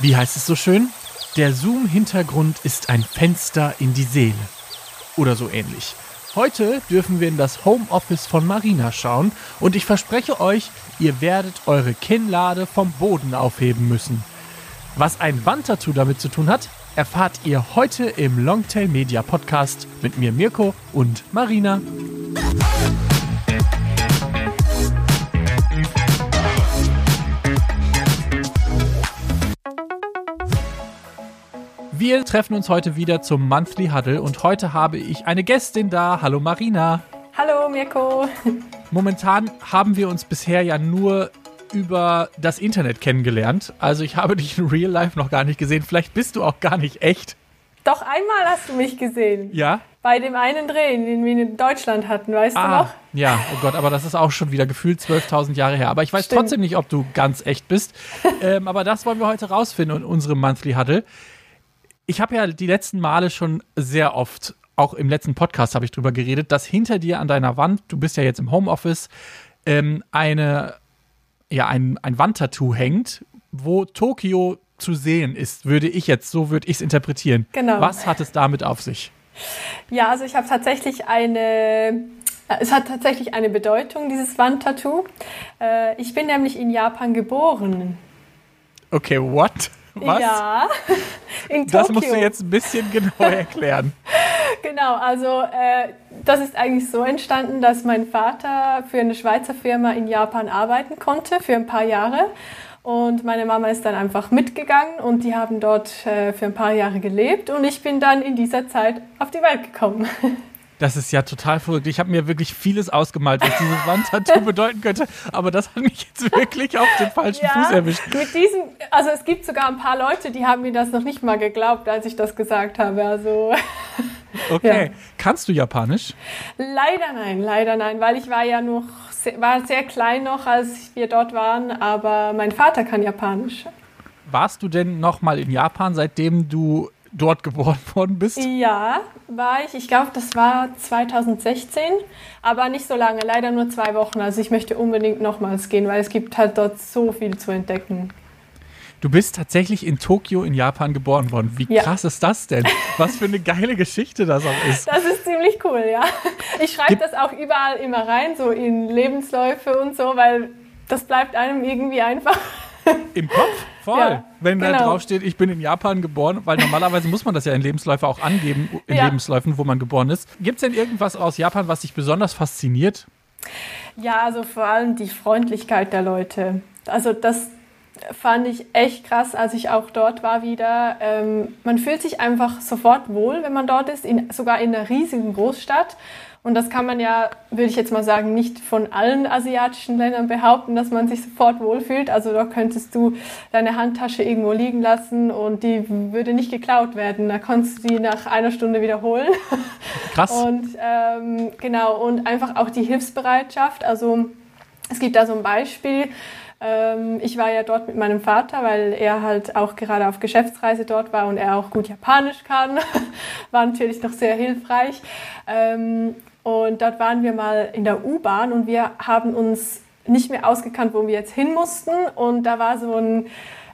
Wie heißt es so schön? Der Zoom-Hintergrund ist ein Fenster in die Seele. Oder so ähnlich. Heute dürfen wir in das Homeoffice von Marina schauen und ich verspreche euch, ihr werdet eure Kinnlade vom Boden aufheben müssen. Was ein Wandtattoo damit zu tun hat, erfahrt ihr heute im Longtail Media Podcast mit mir Mirko und Marina. Wir treffen uns heute wieder zum Monthly Huddle und heute habe ich eine Gästin da. Hallo Marina. Hallo Mirko. Momentan haben wir uns bisher ja nur über das Internet kennengelernt. Also ich habe dich in Real Life noch gar nicht gesehen. Vielleicht bist du auch gar nicht echt. Doch einmal hast du mich gesehen. Ja? Bei dem einen Dreh, den wir in Deutschland hatten, weißt ah, du noch? Ja, oh Gott, aber das ist auch schon wieder gefühlt 12.000 Jahre her. Aber ich weiß Stimmt. trotzdem nicht, ob du ganz echt bist. ähm, aber das wollen wir heute rausfinden in unserem Monthly Huddle ich habe ja die letzten Male schon sehr oft, auch im letzten Podcast habe ich drüber geredet, dass hinter dir an deiner Wand, du bist ja jetzt im Homeoffice, ähm, eine, ja, ein, ein Wandtattoo hängt, wo Tokio zu sehen ist, würde ich jetzt, so würde ich es interpretieren. Genau. Was hat es damit auf sich? Ja, also ich habe tatsächlich eine es hat tatsächlich eine Bedeutung, dieses Wandtattoo. Äh, ich bin nämlich in Japan geboren. Okay, what? Was? Ja, in Tokio. Das musst du jetzt ein bisschen genauer erklären. genau, also äh, das ist eigentlich so entstanden, dass mein Vater für eine Schweizer Firma in Japan arbeiten konnte für ein paar Jahre. Und meine Mama ist dann einfach mitgegangen und die haben dort äh, für ein paar Jahre gelebt und ich bin dann in dieser Zeit auf die Welt gekommen. Das ist ja total verrückt. Ich habe mir wirklich vieles ausgemalt, was dieses Wandtattoo bedeuten könnte, aber das hat mich jetzt wirklich auf den falschen ja, Fuß erwischt. Mit diesem, also es gibt sogar ein paar Leute, die haben mir das noch nicht mal geglaubt, als ich das gesagt habe. Also okay, ja. kannst du Japanisch? Leider nein, leider nein, weil ich war ja noch war sehr klein noch, als wir dort waren, aber mein Vater kann Japanisch. Warst du denn noch mal in Japan, seitdem du dort geboren worden bist? Ja, war ich. Ich glaube, das war 2016, aber nicht so lange, leider nur zwei Wochen. Also ich möchte unbedingt nochmals gehen, weil es gibt halt dort so viel zu entdecken. Du bist tatsächlich in Tokio in Japan geboren worden. Wie ja. krass ist das denn? Was für eine geile Geschichte das auch ist. Das ist ziemlich cool, ja. Ich schreibe das auch überall immer rein, so in Lebensläufe und so, weil das bleibt einem irgendwie einfach im Kopf? Voll. Ja, Wenn genau. da drauf steht, ich bin in Japan geboren, weil normalerweise muss man das ja in Lebensläufe auch angeben, in ja. Lebensläufen, wo man geboren ist. Gibt es denn irgendwas aus Japan, was dich besonders fasziniert? Ja, also vor allem die Freundlichkeit der Leute. Also das fand ich echt krass, als ich auch dort war wieder. Ähm, man fühlt sich einfach sofort wohl, wenn man dort ist, in, sogar in einer riesigen Großstadt. Und das kann man ja, würde ich jetzt mal sagen, nicht von allen asiatischen Ländern behaupten, dass man sich sofort wohlfühlt. Also da könntest du deine Handtasche irgendwo liegen lassen und die würde nicht geklaut werden. Da konntest du die nach einer Stunde wiederholen. Krass. Und ähm, genau, und einfach auch die Hilfsbereitschaft. Also es gibt da so ein Beispiel. Ähm, ich war ja dort mit meinem Vater, weil er halt auch gerade auf Geschäftsreise dort war und er auch gut Japanisch kann. war natürlich noch sehr hilfreich. Ähm, und dort waren wir mal in der U-Bahn und wir haben uns nicht mehr ausgekannt, wo wir jetzt hin mussten. Und da war so ein,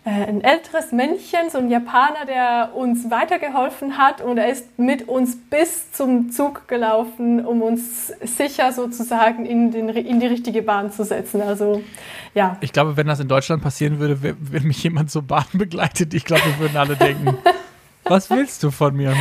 ein älteres Männchen, so ein Japaner, der uns weitergeholfen hat. Und er ist mit uns bis zum Zug gelaufen, um uns sicher sozusagen in, den, in die richtige Bahn zu setzen. Also, ja. Ich glaube, wenn das in Deutschland passieren würde, wenn mich jemand so Bahn begleitet, ich glaube, wir würden alle denken. Was willst du von mir? Hm?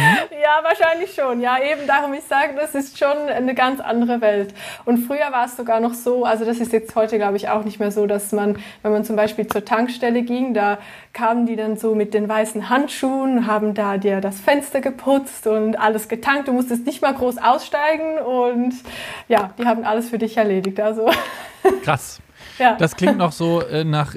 Ja, wahrscheinlich schon. Ja, eben darum, ich sage, das ist schon eine ganz andere Welt. Und früher war es sogar noch so, also das ist jetzt heute, glaube ich, auch nicht mehr so, dass man, wenn man zum Beispiel zur Tankstelle ging, da kamen die dann so mit den weißen Handschuhen, haben da dir das Fenster geputzt und alles getankt. Du musstest nicht mal groß aussteigen und ja, die haben alles für dich erledigt. Also. Krass. Ja. Das klingt noch so äh, nach,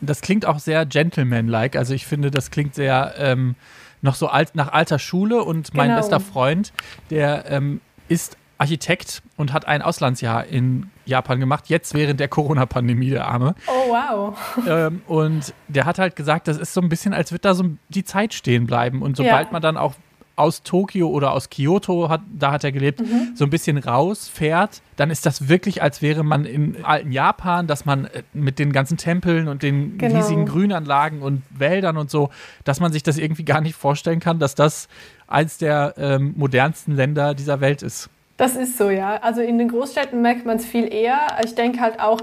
das klingt auch sehr gentleman-like. Also ich finde, das klingt sehr, ähm, noch so alt, nach alter Schule und mein genau. bester Freund, der ähm, ist Architekt und hat ein Auslandsjahr in Japan gemacht, jetzt während der Corona-Pandemie, der Arme. Oh, wow. Ähm, und der hat halt gesagt, das ist so ein bisschen, als würde da so die Zeit stehen bleiben. Und sobald ja. man dann auch aus Tokio oder aus Kyoto, hat, da hat er gelebt, mhm. so ein bisschen rausfährt, dann ist das wirklich, als wäre man in alten Japan, dass man äh, mit den ganzen Tempeln und den genau. riesigen Grünanlagen und Wäldern und so, dass man sich das irgendwie gar nicht vorstellen kann, dass das eins der ähm, modernsten Länder dieser Welt ist. Das ist so, ja. Also in den Großstädten merkt man es viel eher. Ich denke halt auch,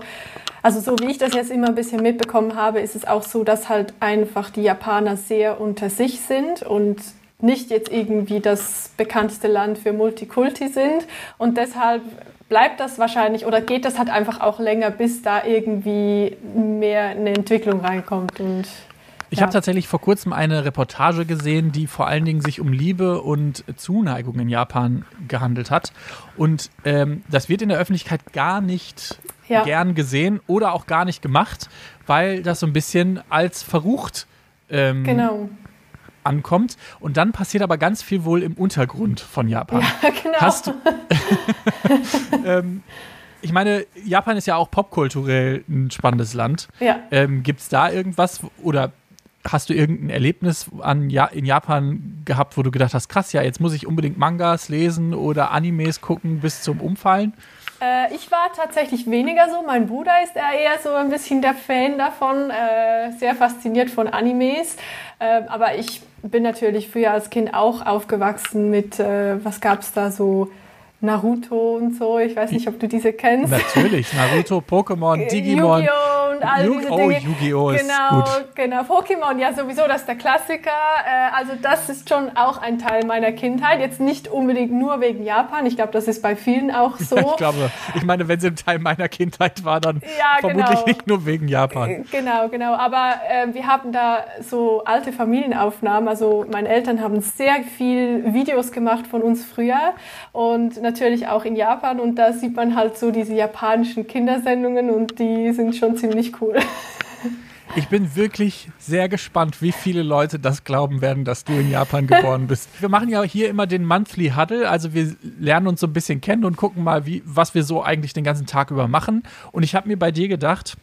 also so wie ich das jetzt immer ein bisschen mitbekommen habe, ist es auch so, dass halt einfach die Japaner sehr unter sich sind und nicht jetzt irgendwie das bekannteste Land für Multikulti sind. Und deshalb bleibt das wahrscheinlich oder geht das halt einfach auch länger, bis da irgendwie mehr eine Entwicklung reinkommt. Und ich ja. habe tatsächlich vor kurzem eine Reportage gesehen, die vor allen Dingen sich um Liebe und Zuneigung in Japan gehandelt hat. Und ähm, das wird in der Öffentlichkeit gar nicht ja. gern gesehen oder auch gar nicht gemacht, weil das so ein bisschen als verrucht ähm, genau. Ankommt. Und dann passiert aber ganz viel wohl im Untergrund von Japan. Ja, genau. Hast du, ähm, ich meine, Japan ist ja auch popkulturell ein spannendes Land. Ja. Ähm, Gibt es da irgendwas oder hast du irgendein Erlebnis an ja in Japan gehabt, wo du gedacht hast, krass, ja, jetzt muss ich unbedingt Mangas lesen oder Animes gucken bis zum Umfallen? Äh, ich war tatsächlich weniger so. Mein Bruder ist eher so ein bisschen der Fan davon, äh, sehr fasziniert von Animes. Äh, aber ich bin natürlich früher als Kind auch aufgewachsen mit, äh, was gab es da so? Naruto und so. Ich weiß nicht, ob du diese kennst. Natürlich, Naruto, Pokémon, Digimon. Yu-Gi-Oh! Und all Yu diese oh, Dinge. Oh, Yu-Gi-Oh! ist genau, gut. Genau, Pokémon, ja sowieso, das ist der Klassiker. Äh, also das ist schon auch ein Teil meiner Kindheit. Jetzt nicht unbedingt nur wegen Japan. Ich glaube, das ist bei vielen auch so. ich glaube, ich meine, wenn sie ein Teil meiner Kindheit war, dann ja, vermutlich genau. nicht nur wegen Japan. Äh, genau, genau. Aber äh, wir haben da so alte Familienaufnahmen. Also meine Eltern haben sehr viel Videos gemacht von uns früher und natürlich auch in Japan. Und da sieht man halt so diese japanischen Kindersendungen und die sind schon ziemlich cool. Ich bin wirklich sehr gespannt, wie viele Leute das glauben werden, dass du in Japan geboren bist. Wir machen ja hier immer den Monthly Huddle, also wir lernen uns so ein bisschen kennen und gucken mal, wie, was wir so eigentlich den ganzen Tag über machen. Und ich habe mir bei dir gedacht,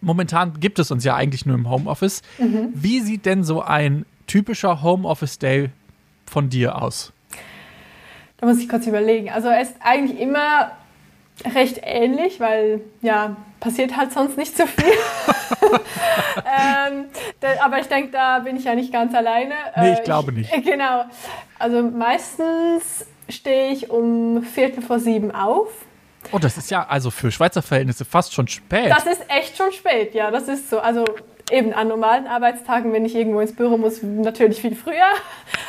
momentan gibt es uns ja eigentlich nur im Homeoffice. Mhm. Wie sieht denn so ein typischer Homeoffice-Day von dir aus? Da muss ich kurz überlegen. Also er ist eigentlich immer recht ähnlich, weil ja, passiert halt sonst nicht so viel. ähm, da, aber ich denke, da bin ich ja nicht ganz alleine. Nee, ich äh, glaube nicht. genau. Also meistens stehe ich um Viertel vor sieben auf. Oh, das ist ja also für Schweizer Verhältnisse fast schon spät. Das ist echt schon spät, ja, das ist so. Also eben an normalen Arbeitstagen, wenn ich irgendwo ins Büro muss, natürlich viel früher.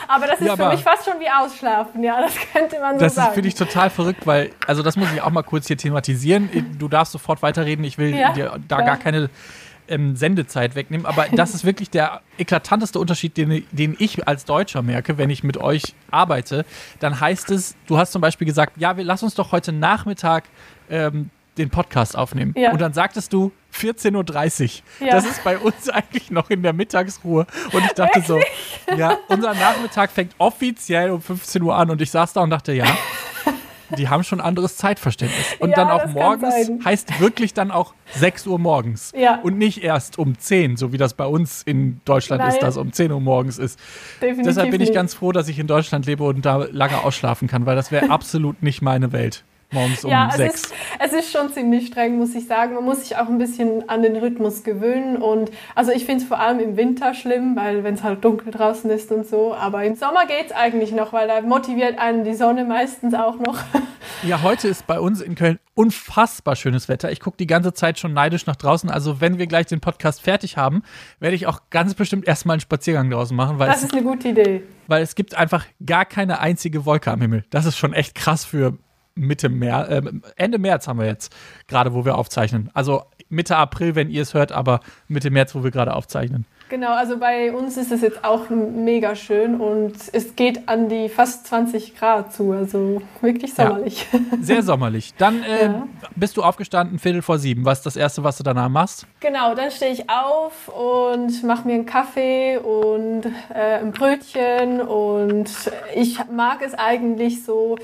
Aber das ist ja, für mich fast schon wie Ausschlafen, ja, das könnte man so das sagen. Das finde ich total verrückt, weil, also das muss ich auch mal kurz hier thematisieren. Du darfst sofort weiterreden, ich will ja, dir da klar. gar keine ähm, Sendezeit wegnehmen. Aber das ist wirklich der eklatanteste Unterschied, den, den ich als Deutscher merke, wenn ich mit euch arbeite. Dann heißt es, du hast zum Beispiel gesagt, ja, wir lass uns doch heute Nachmittag ähm, den Podcast aufnehmen. Ja. Und dann sagtest du 14.30 Uhr. Ja. Das ist bei uns eigentlich noch in der Mittagsruhe. Und ich dachte Wirklich? so, ja, unser Nachmittag fängt offiziell um 15 Uhr an. Und ich saß da und dachte, ja, die haben schon anderes Zeitverständnis. Und ja, dann auch morgens heißt wirklich dann auch 6 Uhr morgens. Ja. Und nicht erst um 10, so wie das bei uns in Deutschland Nein. ist, dass um 10 Uhr morgens ist. Definitiv Deshalb bin ich ganz froh, dass ich in Deutschland lebe und da lange ausschlafen kann, weil das wäre absolut nicht meine Welt morgens um ja, sechs. Es ist, es ist schon ziemlich streng, muss ich sagen. Man muss sich auch ein bisschen an den Rhythmus gewöhnen. Und also ich finde es vor allem im Winter schlimm, weil wenn es halt dunkel draußen ist und so. Aber im Sommer geht es eigentlich noch, weil da motiviert einen die Sonne meistens auch noch. Ja, heute ist bei uns in Köln unfassbar schönes Wetter. Ich gucke die ganze Zeit schon neidisch nach draußen. Also wenn wir gleich den Podcast fertig haben, werde ich auch ganz bestimmt erstmal einen Spaziergang draußen machen. das ist eine gute Idee. Weil es gibt einfach gar keine einzige Wolke am Himmel. Das ist schon echt krass für Mitte März, äh, Ende März haben wir jetzt, gerade wo wir aufzeichnen. Also Mitte April, wenn ihr es hört, aber Mitte März, wo wir gerade aufzeichnen. Genau, also bei uns ist es jetzt auch mega schön und es geht an die fast 20 Grad zu, also wirklich sommerlich. Ja, sehr sommerlich. Dann äh, ja. bist du aufgestanden, Viertel vor sieben. Was ist das Erste, was du danach machst? Genau, dann stehe ich auf und mache mir einen Kaffee und äh, ein Brötchen und ich mag es eigentlich so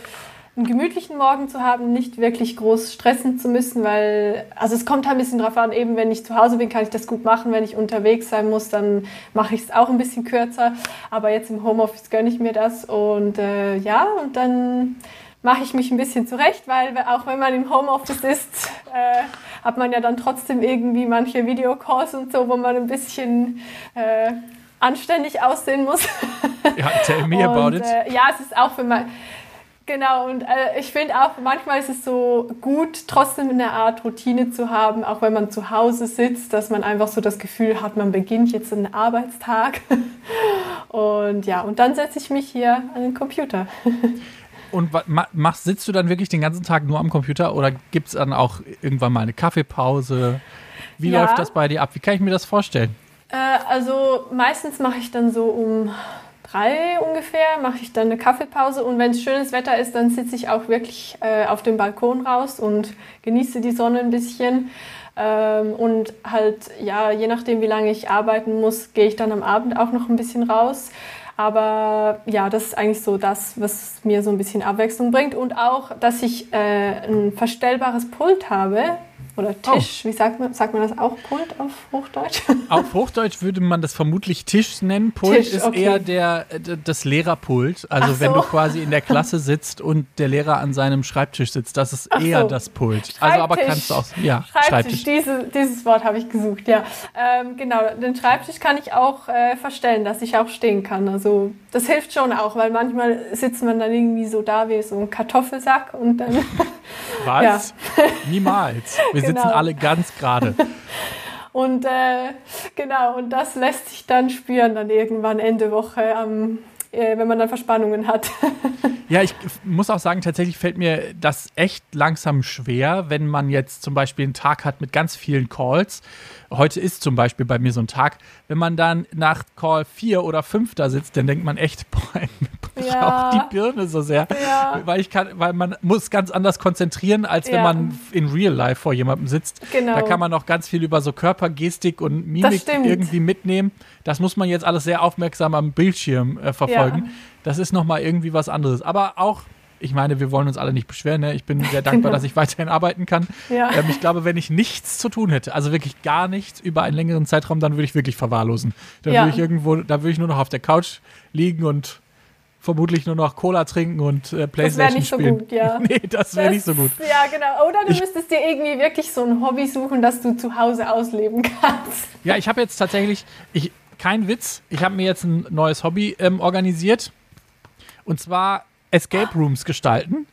einen gemütlichen Morgen zu haben, nicht wirklich groß stressen zu müssen, weil, also es kommt halt ein bisschen drauf an, eben wenn ich zu Hause bin, kann ich das gut machen. Wenn ich unterwegs sein muss, dann mache ich es auch ein bisschen kürzer. Aber jetzt im Homeoffice gönne ich mir das und äh, ja, und dann mache ich mich ein bisschen zurecht, weil auch wenn man im Homeoffice ist, äh, hat man ja dann trotzdem irgendwie manche Videocalls und so, wo man ein bisschen äh, anständig aussehen muss. Ja, tell me und, about it. Äh, ja, es ist auch für mein Genau, und äh, ich finde auch, manchmal ist es so gut, trotzdem eine Art Routine zu haben, auch wenn man zu Hause sitzt, dass man einfach so das Gefühl hat, man beginnt jetzt einen Arbeitstag. und ja, und dann setze ich mich hier an den Computer. und machst, sitzt du dann wirklich den ganzen Tag nur am Computer oder gibt es dann auch irgendwann mal eine Kaffeepause? Wie ja. läuft das bei dir ab? Wie kann ich mir das vorstellen? Äh, also meistens mache ich dann so um drei ungefähr mache ich dann eine Kaffeepause und wenn es schönes Wetter ist, dann sitze ich auch wirklich äh, auf dem Balkon raus und genieße die Sonne ein bisschen. Ähm, und halt, ja, je nachdem, wie lange ich arbeiten muss, gehe ich dann am Abend auch noch ein bisschen raus. Aber ja, das ist eigentlich so das, was mir so ein bisschen Abwechslung bringt. Und auch, dass ich äh, ein verstellbares Pult habe, oder Tisch, oh. wie sagt man, sagt man das auch Pult auf Hochdeutsch? Auf Hochdeutsch würde man das vermutlich Tisch nennen. Pult Tisch, ist okay. eher der, das Lehrerpult. Also so. wenn du quasi in der Klasse sitzt und der Lehrer an seinem Schreibtisch sitzt, das ist Ach eher so. das Pult. Also aber kannst du auch, ja, Schreibtisch. Schreibtisch. Diese, dieses Wort habe ich gesucht, ja. Ähm, genau, den Schreibtisch kann ich auch äh, verstellen, dass ich auch stehen kann. Also das hilft schon auch, weil manchmal sitzt man dann irgendwie so da wie so ein Kartoffelsack und dann. Was? Ja. Niemals. Wir genau. sitzen alle ganz gerade. Und äh, genau, und das lässt sich dann spüren, dann irgendwann Ende Woche, ähm, äh, wenn man dann Verspannungen hat. ja, ich muss auch sagen, tatsächlich fällt mir das echt langsam schwer, wenn man jetzt zum Beispiel einen Tag hat mit ganz vielen Calls. Heute ist zum Beispiel bei mir so ein Tag, wenn man dann nach Call 4 oder 5 da sitzt, dann denkt man echt, boah, mir ja. braucht die Birne so sehr. Ja. Weil ich kann, weil man muss ganz anders konzentrieren, als wenn ja. man in Real Life vor jemandem sitzt. Genau. Da kann man noch ganz viel über so Körpergestik und Mimik irgendwie mitnehmen. Das muss man jetzt alles sehr aufmerksam am Bildschirm äh, verfolgen. Das ist nochmal irgendwie was anderes. Aber auch ich meine, wir wollen uns alle nicht beschweren. Ne? Ich bin sehr dankbar, dass ich weiterhin arbeiten kann. Ja. Ähm, ich glaube, wenn ich nichts zu tun hätte, also wirklich gar nichts über einen längeren Zeitraum, dann würde ich wirklich verwahrlosen. Dann ja. würde ich irgendwo, da würde ich nur noch auf der Couch liegen und vermutlich nur noch Cola trinken und äh, Playstation das spielen. Das wäre nicht so gut, ja. nee, das wäre nicht so gut. Ja, genau. Oder du ich, müsstest dir irgendwie wirklich so ein Hobby suchen, das du zu Hause ausleben kannst. Ja, ich habe jetzt tatsächlich, ich, kein Witz, ich habe mir jetzt ein neues Hobby ähm, organisiert. Und zwar Escape Rooms gestalten.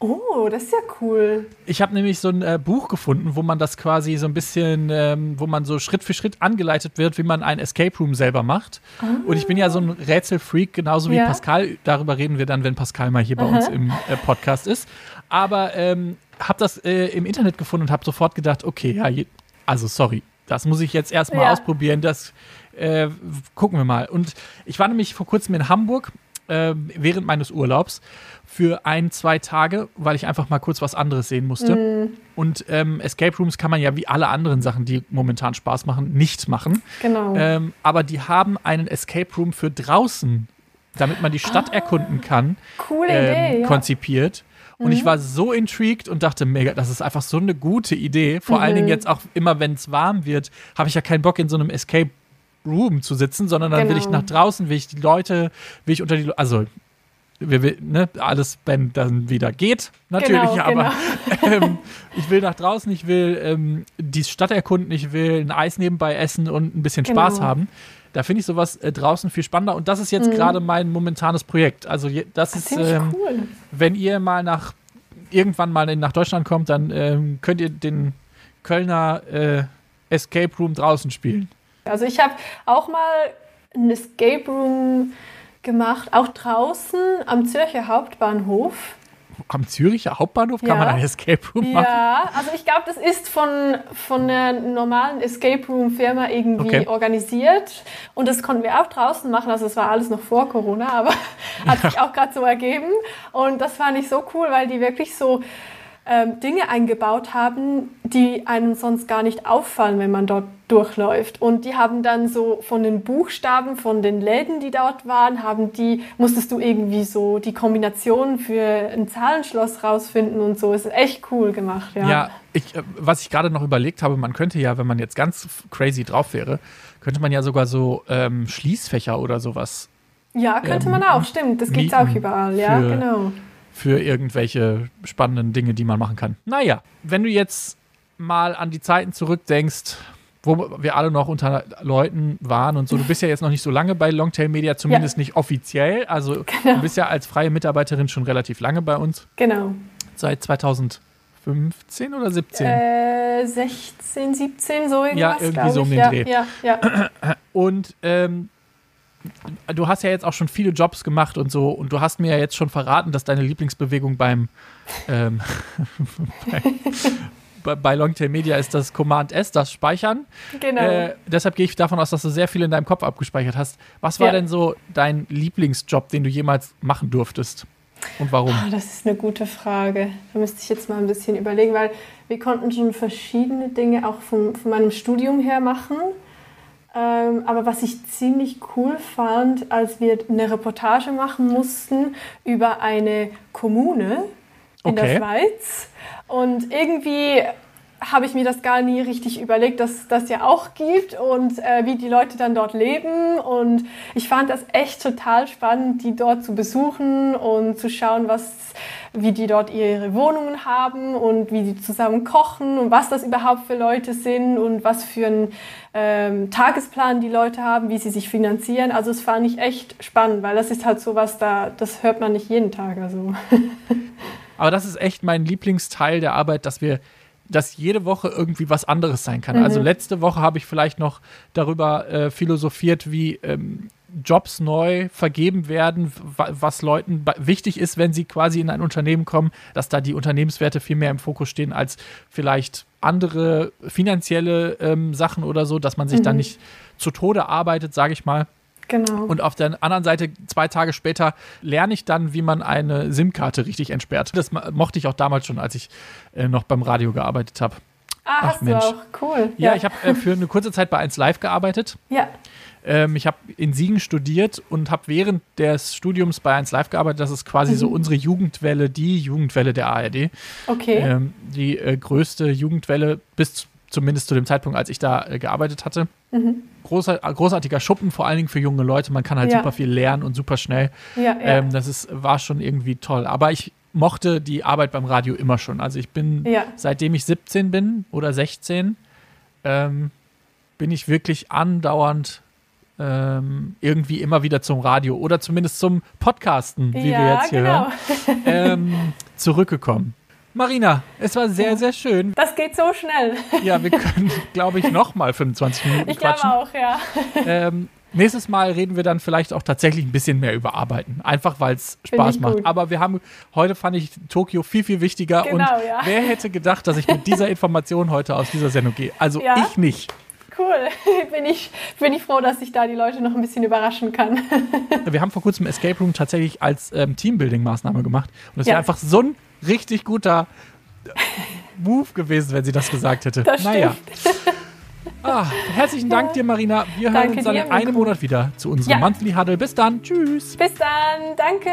Oh, das ist ja cool. Ich habe nämlich so ein äh, Buch gefunden, wo man das quasi so ein bisschen, ähm, wo man so Schritt für Schritt angeleitet wird, wie man ein Escape Room selber macht. Ah. Und ich bin ja so ein Rätselfreak, genauso wie ja. Pascal. Darüber reden wir dann, wenn Pascal mal hier bei Aha. uns im äh, Podcast ist. Aber ähm, habe das äh, im Internet gefunden und habe sofort gedacht, okay, ja, also sorry, das muss ich jetzt erstmal ja. ausprobieren. Das äh, gucken wir mal. Und ich war nämlich vor kurzem in Hamburg äh, während meines Urlaubs für ein, zwei Tage, weil ich einfach mal kurz was anderes sehen musste. Mm. Und ähm, Escape Rooms kann man ja wie alle anderen Sachen, die momentan Spaß machen, nicht machen. Genau. Ähm, aber die haben einen Escape Room für draußen, damit man die Stadt ah, erkunden kann, coole ähm, Idee, ja. konzipiert. Und mhm. ich war so intrigued und dachte, mega, das ist einfach so eine gute Idee. Vor mhm. allen Dingen jetzt auch immer, wenn es warm wird, habe ich ja keinen Bock in so einem Escape Room zu sitzen, sondern dann genau. will ich genau. nach draußen, will ich die Leute, will ich unter die, also wir will, ne, alles, wenn dann wieder geht, natürlich, genau, aber genau. ähm, ich will nach draußen, ich will ähm, die Stadt erkunden, ich will ein Eis nebenbei essen und ein bisschen genau. Spaß haben. Da finde ich sowas äh, draußen viel spannender und das ist jetzt mhm. gerade mein momentanes Projekt. Also das, das ist, ähm, cool. wenn ihr mal nach irgendwann mal nach Deutschland kommt, dann ähm, könnt ihr den Kölner äh, Escape Room draußen spielen. Also ich habe auch mal ein Escape Room gemacht, auch draußen am Zürcher Hauptbahnhof. Am Züricher Hauptbahnhof kann ja. man ein Escape Room machen? Ja, also ich glaube, das ist von, von einer normalen Escape Room Firma irgendwie okay. organisiert. Und das konnten wir auch draußen machen. Also es war alles noch vor Corona, aber hat sich auch gerade so ergeben. Und das fand ich so cool, weil die wirklich so ähm, Dinge eingebaut haben, die einem sonst gar nicht auffallen, wenn man dort durchläuft. Und die haben dann so von den Buchstaben, von den Läden, die dort waren, haben die, musstest du irgendwie so die Kombination für ein Zahlenschloss rausfinden und so. Ist echt cool gemacht, ja. Ja, ich, äh, was ich gerade noch überlegt habe, man könnte ja, wenn man jetzt ganz crazy drauf wäre, könnte man ja sogar so ähm, Schließfächer oder sowas. Ja, könnte ähm, man auch, stimmt. Das gibt es auch überall, ja, genau. Für irgendwelche spannenden Dinge, die man machen kann. Naja, wenn du jetzt mal an die Zeiten zurückdenkst, wo wir alle noch unter Leuten waren und so, du bist ja jetzt noch nicht so lange bei Longtail Media, zumindest nicht offiziell. Also du bist ja als freie Mitarbeiterin schon relativ lange bei uns, Genau. seit 2015 oder 17. Äh, 16, 17, so irgendwas, Ja, irgendwie so um den ja, Dreh. Ja, ja. Und ähm, du hast ja jetzt auch schon viele Jobs gemacht und so und du hast mir ja jetzt schon verraten, dass deine Lieblingsbewegung beim ähm, bei, bei, Longtail Media ist das Command S, das Speichern. genau. Äh, deshalb gehe ich davon aus, dass du sehr viel in deinem Kopf abgespeichert hast. Was war Ja. denn so dein Lieblingsjob, den du jemals machen durftest? Und warum? Ah, das ist eine gute Frage. Da müsste ich jetzt mal ein bisschen überlegen, weil wir konnten schon verschiedene Dinge auch vom, von meinem Studium her machen. Ähm, aber was ich ziemlich cool fand, als wir eine Reportage machen mussten über eine Kommune in Okay. der Schweiz. Und irgendwie habe ich mir das gar nie richtig überlegt, dass das ja auch gibt und äh, wie die Leute dann dort leben. Und ich fand das echt total spannend, die dort zu besuchen und zu schauen, was, wie die dort ihre Wohnungen haben und wie die zusammen kochen und was das überhaupt für Leute sind und was für einen ähm, Tagesplan die Leute haben, wie sie sich finanzieren. Also das fand ich echt spannend, weil das ist halt so was, da, das hört man nicht jeden Tag. Also. Aber das ist echt mein Lieblingsteil der Arbeit, dass wir, dass jede Woche irgendwie was anderes sein kann. Mhm. Also letzte Woche habe ich vielleicht noch darüber äh, philosophiert, wie ähm, Jobs neu vergeben werden, wa- was Leuten wichtig ist, wenn sie quasi in ein Unternehmen kommen, dass da die Unternehmenswerte viel mehr im Fokus stehen als vielleicht andere finanzielle ähm, Sachen oder so, dass man sich dann nicht zu Tode arbeitet, sage ich mal. Genau. Und auf der anderen Seite, zwei Tage später, lerne ich dann, wie man eine SIM-Karte richtig entsperrt. Das mochte ich auch damals schon, als ich äh, noch beim Radio gearbeitet habe. ah, ach, hast Mensch. du auch. Cool. Ja, ich habe äh, für eine kurze Zeit bei 1 Live gearbeitet. Ja, Ähm, ich habe in Siegen studiert und habe während des Studiums bei 1 Live gearbeitet. Das ist quasi so unsere Jugendwelle, die Jugendwelle der ARD. okay. Ähm, die äh, größte Jugendwelle bis zumindest zu dem Zeitpunkt, als ich da äh, gearbeitet hatte. Großer, großartiger Schuppen, vor allen Dingen für junge Leute. Man kann halt Ja. super viel lernen und super schnell. ja. Ähm, das ist, war schon irgendwie toll. Aber ich mochte die Arbeit beim Radio immer schon. Also ich bin, seitdem ich 17 bin oder 16, ähm, bin ich wirklich andauernd ähm, irgendwie immer wieder zum Radio oder zumindest zum Podcasten, wie wir ja, jetzt hier genau. hören, ähm, zurückgekommen. Marina, es war sehr, sehr schön. Das geht so schnell. Ja, wir können, glaube ich, noch mal 25 Minuten Ich glaube quatschen. auch, ja. Ähm, nächstes Mal reden wir dann vielleicht auch tatsächlich ein bisschen mehr über Arbeiten. Einfach weil es Spaß ich macht. gut. Aber wir haben, heute fand ich Tokio viel, viel wichtiger. Genau, und ja. wer hätte gedacht, dass ich mit dieser Information heute aus dieser Sendung gehe? Also Ja. ich nicht. Cool. Bin ich, bin ich froh, dass ich da die Leute noch ein bisschen überraschen kann. Wir haben vor kurzem Escape Room tatsächlich als ähm, Teambuilding-Maßnahme gemacht. Und das Ja. einfach so ein richtig guter Move gewesen, wenn sie das gesagt hätte. Das naja. Ah, herzlichen Dank dir, Marina. Wir hören Danke uns dann in einem. Monat wieder zu unserem Ja. Monthly Huddle. Bis dann. Tschüss. Bis dann. Danke.